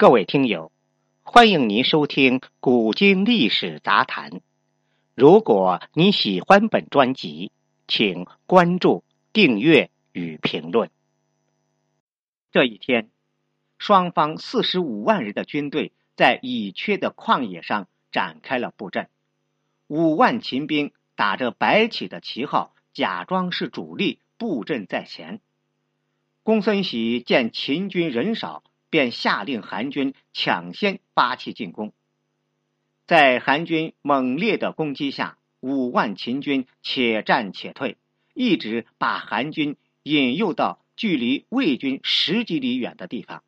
各位听友，欢迎您收听《古今历史杂谈》。如果你喜欢本专辑，请关注、订阅与评论。这一天，双方四十五万人的军队在乙阙的旷野上展开了布阵。五万秦兵打着白起的旗号，假装是主力，布阵在前。公孙喜见秦军人少。便下令韩军抢先发起进攻，在韩军猛烈的攻击下，五万秦军且战且退，一直把韩军引诱到距离魏军十几里远的地方。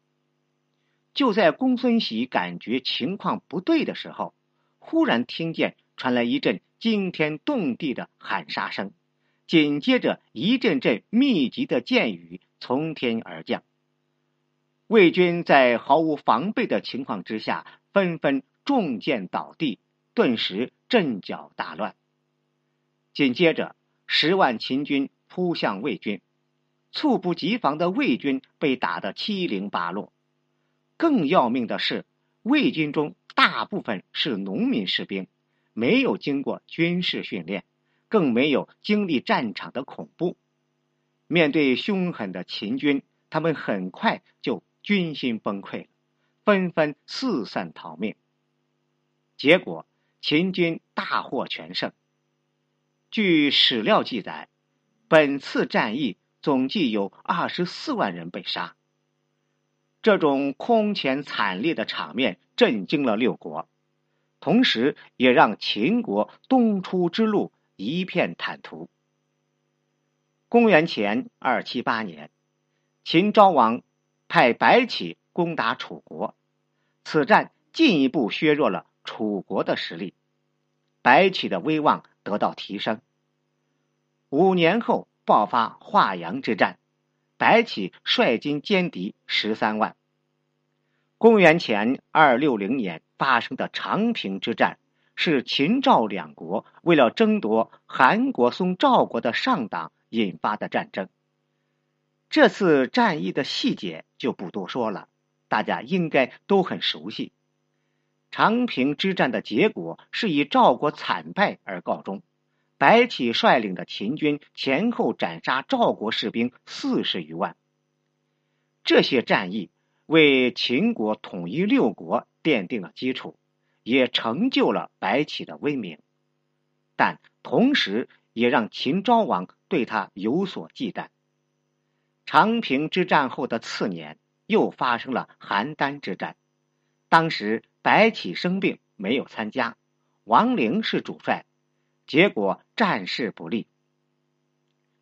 就在公孙喜感觉情况不对的时候，忽然听见传来一阵惊天动地的喊杀声，紧接着一阵阵密集的箭雨从天而降。魏军在毫无防备的情况之下，纷纷中箭倒地，顿时阵脚大乱。紧接着，十万秦军扑向魏军，猝不及防的魏军被打得七零八落。更要命的是，魏军中大部分是农民士兵，没有经过军事训练，更没有经历战场的恐怖。面对凶狠的秦军，他们很快就。军心崩溃了，纷纷四散逃命。结果，秦军大获全胜。据史料记载，本次战役总计有二十四万人被杀。这种空前惨烈的场面震惊了六国，同时也让秦国东出之路一片坦途。公元前二七八年，秦昭王。派白起攻打楚国，此战进一步削弱了楚国的实力，白起的威望得到提升。五年后爆发华阳之战，白起率军歼敌十三万。公元前二六零年发生的长平之战，是秦赵两国为了争夺韩国松赵国的上党引发的战争。这次战役的细节就不多说了，大家应该都很熟悉。长平之战的结果是以赵国惨败而告终，白起率领的秦军前后斩杀赵国士兵四十余万。这些战役为秦国统一六国奠定了基础，也成就了白起的威名，但同时也让秦昭王对他有所忌惮。长平之战后的次年，又发生了邯郸之战。当时白起生病，没有参加，王陵是主帅，结果战事不利。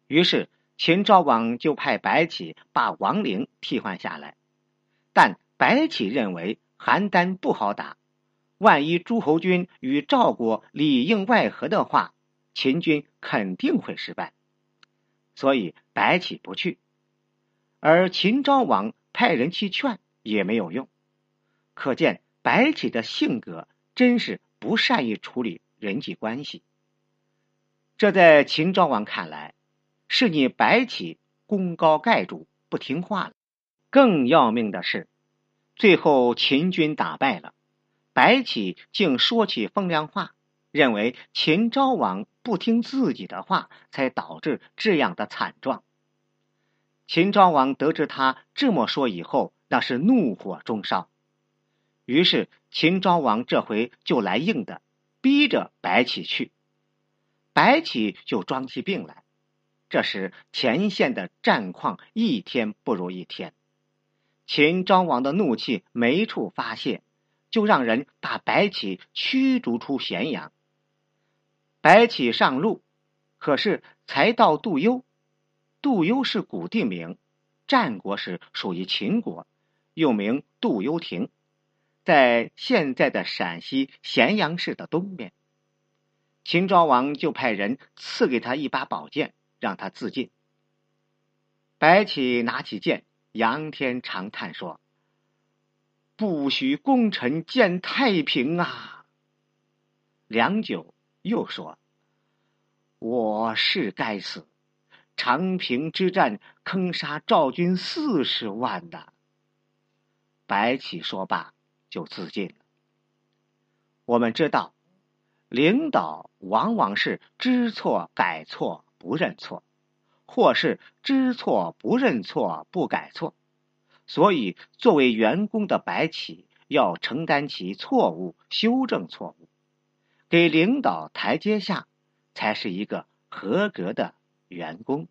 于是秦昭王就派白起把王陵替换下来。但白起认为邯郸不好打，万一诸侯军与赵国里应外合的话，秦军肯定会失败，所以白起不去。而秦昭王派人去劝也没有用，可见白起的性格真是不善于处理人际关系。这在秦昭王看来，是你白起功高盖主不听话了。更要命的是，最后秦军打败了，白起竟说起风凉话，认为秦昭王不听自己的话，才导致这样的惨状。秦昭王得知他这么说以后，那是怒火中烧。于是秦昭王这回就来硬的，逼着白起去。白起就装起病来。这时前线的战况一天不如一天，秦昭王的怒气没处发泄，就让人把白起驱逐出咸阳。白起上路，可是才到杜幽。杜幽是古地名，战国时属于秦国，又名杜幽亭，在现在的陕西咸阳市的东边。秦昭王就派人赐给他一把宝剑，让他自尽。白起拿起剑，仰天长叹说：“不许功臣见太平啊！”良久，又说：“我是该死。”长平之战坑杀赵军四十万的。白起说罢就自尽了。我们知道，领导往往是知错改错不认错，或是知错不认错不改错，所以作为员工的白起要承担起错误，修正错误，给领导台阶下，才是一个合格的员工。